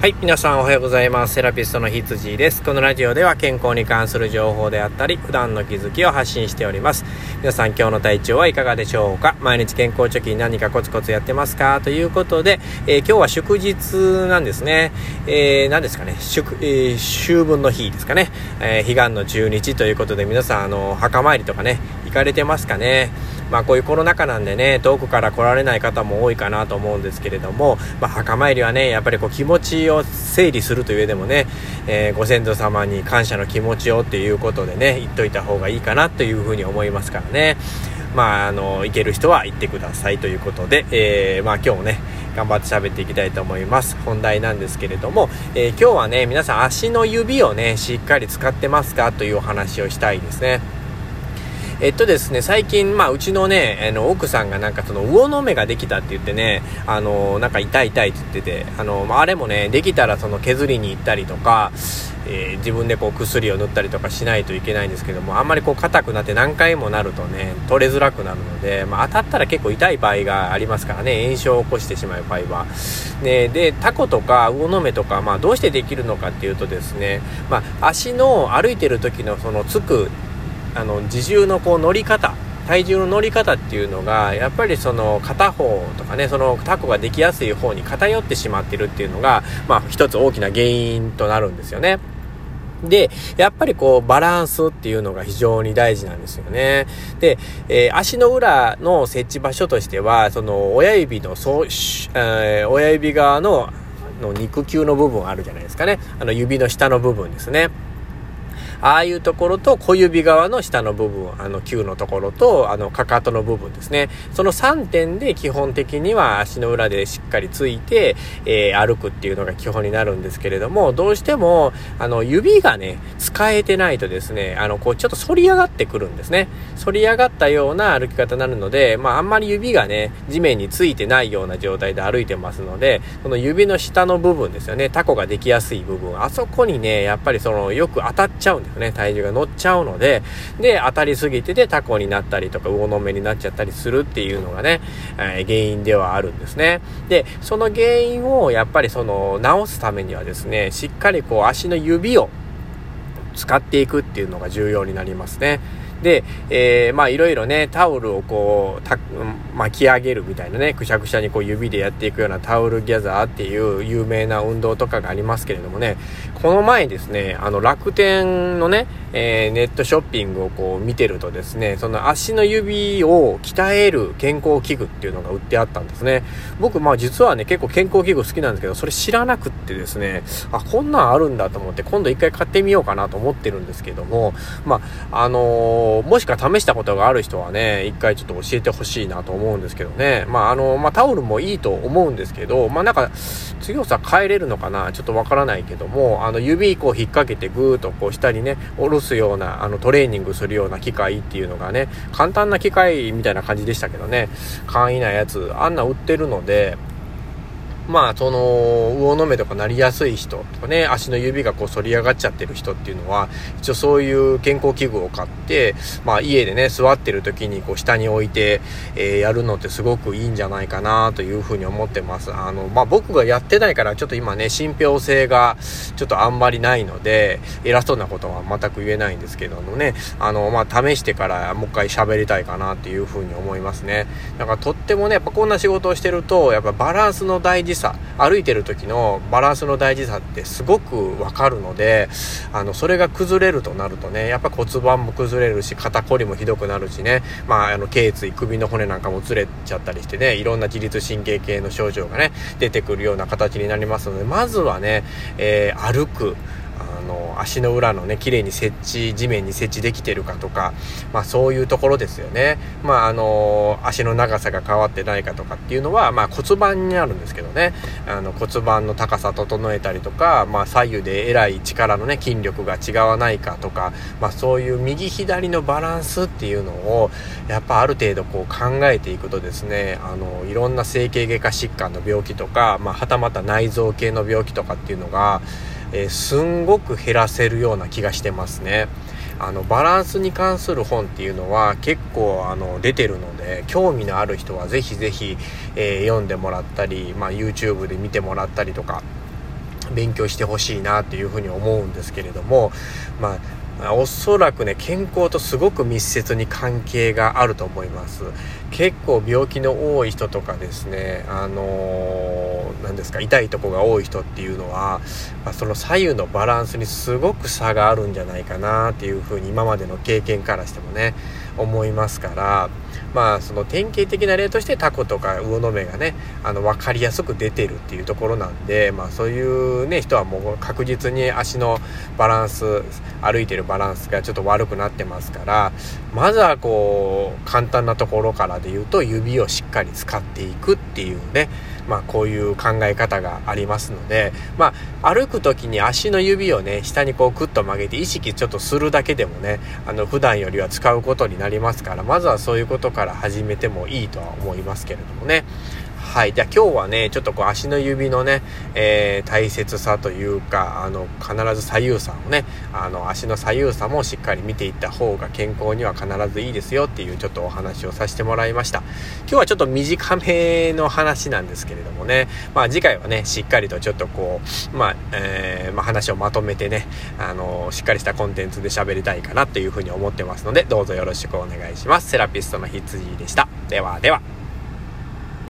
はい、皆さんおはようございます。セラピストのひつじです。このラジオでは健康に関する情報であったり、普段の気づきを発信しております。皆さん今日の体調はいかがでしょうか？毎日健康貯金何かコツコツやってますか？ということで、えー、今日は祝日なんですね。えー、何ですかね、祝、えー、秋分の日ですかね。えー、彼岸の中日ということで皆さん、あの、墓参りとかね、行かれてますかね。まあこういうコロナ禍なんでね、遠くから来られない方も多いかなと思うんですけれども、まあ墓参りはね、やっぱりこう気持ちを整理するという上でもね、えー、ご先祖様に感謝の気持ちをっていうことでね、言っといた方がいいかなというふうに思いますからね。まあ、あの、行ける人は行ってくださいということで、えー、まあ今日もね、頑張って喋っていきたいと思います。本題なんですけれども、えー、今日はね、皆さん足の指をね、しっかり使ってますかというお話をしたいですね。えっとですね、最近、まあ、うちのね、あの、奥さんがなんかその、魚の目ができたって言ってね、あの、なんか痛い痛いって言ってて、あの、まあ、あれもね、できたらその削りに行ったりとか、えー、自分でこう薬を塗ったりとかしないといけないんですけども、あんまりこう硬くなって何回もなるとね、取れづらくなるので、まあ、当たったら結構痛い場合がありますからね、炎症を起こしてしまう場合は。ね、で、タコとか魚の目とか、まあ、どうしてできるのかっていうとですね、まあ、足の歩いてる時のそのつくあの自重のこう乗り方体重の乗り方っていうのがやっぱりその片方とかねそのタコができやすい方に偏ってしまってるっていうのがまあ一つ大きな原因となるんですよね。で、やっぱりこうバランスっていうのが非常に大事なんですよね。で、えー、足の裏の設置場所としては、その親指のそう、えー、親指側のの肉球の部分あるじゃないですかね。あの指の下の部分ですね。ああいうところと小指側の下の部分、あの球のところと、あのかかとの部分ですね。その3点で基本的には足の裏でしっかりついて、えー、歩くっていうのが基本になるんですけれども、どうしても、あの指がね、使えてないとですね、あのこうちょっと反り上がってくるんですね。反り上がったような歩き方になるので、まああんまり指がね、地面についてないような状態で歩いてますので、この指の下の部分ですよね、タコができやすい部分、あそこにね、やっぱりそのよく当たっちゃうんですですね、体重が乗っちゃうので、で、当たりすぎててタコになったりとか、魚の目になっちゃったりするっていうのがね、えー、原因ではあるんですね。で、その原因をやっぱりその直すためにはですね、しっかりこう足の指を使っていくっていうのが重要になりますね。で、えー、まあいろいろね、タオルをこう、た巻き上げるみたいなね、くしゃくしゃにこう指でやっていくようなタオルギャザーっていう有名な運動とかがありますけれどもね、この前ですね、あの楽天のね、えー、ネットショッピングをこう見てるとですね、その足の指を鍛える健康器具っていうのが売ってあったんですね。僕、まあ実はね、結構健康器具好きなんですけど、それ知らなくってですね、あ、こんなんあるんだと思って、今度一回買ってみようかなと思ってるんですけども、まあ、あのーもしか試したことがある人はね、一回ちょっと教えてほしいなと思うんですけどね。まあ、あの、まあ、タオルもいいと思うんですけど、まあ、なんか、強さ変えれるのかなちょっとわからないけども、あの、指こう引っ掛けてぐーっとこう下にね、下ろすような、あの、トレーニングするような機械っていうのがね、簡単な機械みたいな感じでしたけどね、簡易なやつ、あんな売ってるので、まあ、その、魚の目とかなりやすい人とかね、足の指がこう反り上がっちゃってる人っていうのは、一応そういう健康器具を買って、まあ家でね、座ってる時にこう下に置いて、えー、やるのってすごくいいんじゃないかなというふうに思ってます。あの、まあ僕がやってないからちょっと今ね、信憑性がちょっとあんまりないので、偉そうなことは全く言えないんですけどもね、あの、まあ試してからもう一回喋りたいかなっていうふうに思いますね。だかとってもね、やっぱこんな仕事をしてると、やっぱバランスの大事さ歩いてる時のバランスの大事さってすごくわかるのであのそれが崩れるとなるとねやっぱ骨盤も崩れるし肩こりもひどくなるしねまああの頸椎首の骨なんかもずれちゃったりしてねいろんな自律神経系の症状がね出てくるような形になりますのでまずはね、えー、歩く。の足の裏のね綺麗に設置地面に設置できてるかとか、まあ、そういうところですよね、まあ、あの足の長さが変わってないかとかっていうのは、まあ、骨盤になるんですけどね。あの骨盤の高さ整えたりとか、まあ、左右でえらい力のね筋力が違わないかとか、まあ、そういう右左のバランスっていうのをやっぱある程度こう考えていくとですねあのいろんな整形外科疾患の病気とか、まあ、はたまた内臓系の病気とかっていうのがえー、すんごく減らせるような気がしてますね。あのバランスに関する本っていうのは結構あの出てるので興味のある人は是非是非、えー、読んでもらったり、まあ、YouTube で見てもらったりとか勉強してほしいなっていうふうに思うんですけれどもまあおそらくね健康とすごく密接に関係があると思います。結構病気の多い人とかですねあの何ですか痛いとこが多い人っていうのは、ま、その左右のバランスにすごく差があるんじゃないかなっていうふうに今までの経験からしてもね思いますから。まあその典型的な例としてタコとか魚の目がねあの分かりやすく出てるっていうところなんで、まあ、そういうね人はもう確実に足のバランス歩いてるバランスがちょっと悪くなってますからまずはこう簡単なところからで言うと指をしっかり使っていくっていうねまあ、こういう考え方がありますので、まあ、歩く時に足の指をね下にこうクッと曲げて意識ちょっとするだけでもねあの普段よりは使うことになりますからまずはそういうことから始めてもいいとは思いますけれどもね。はい。じゃあ今日はね、ちょっとこう足の指のね、えー、大切さというか、あの、必ず左右差をね、あの、足の左右差もしっかり見ていった方が健康には必ずいいですよっていうちょっとお話をさせてもらいました。今日はちょっと短めの話なんですけれどもね、まあ次回はね、しっかりとちょっとこう、まあ、えー、まあ話をまとめてね、あの、しっかりしたコンテンツで喋りたいかなっていうふうに思ってますので、どうぞよろしくお願いします。セラピストの羊でした。ではでは。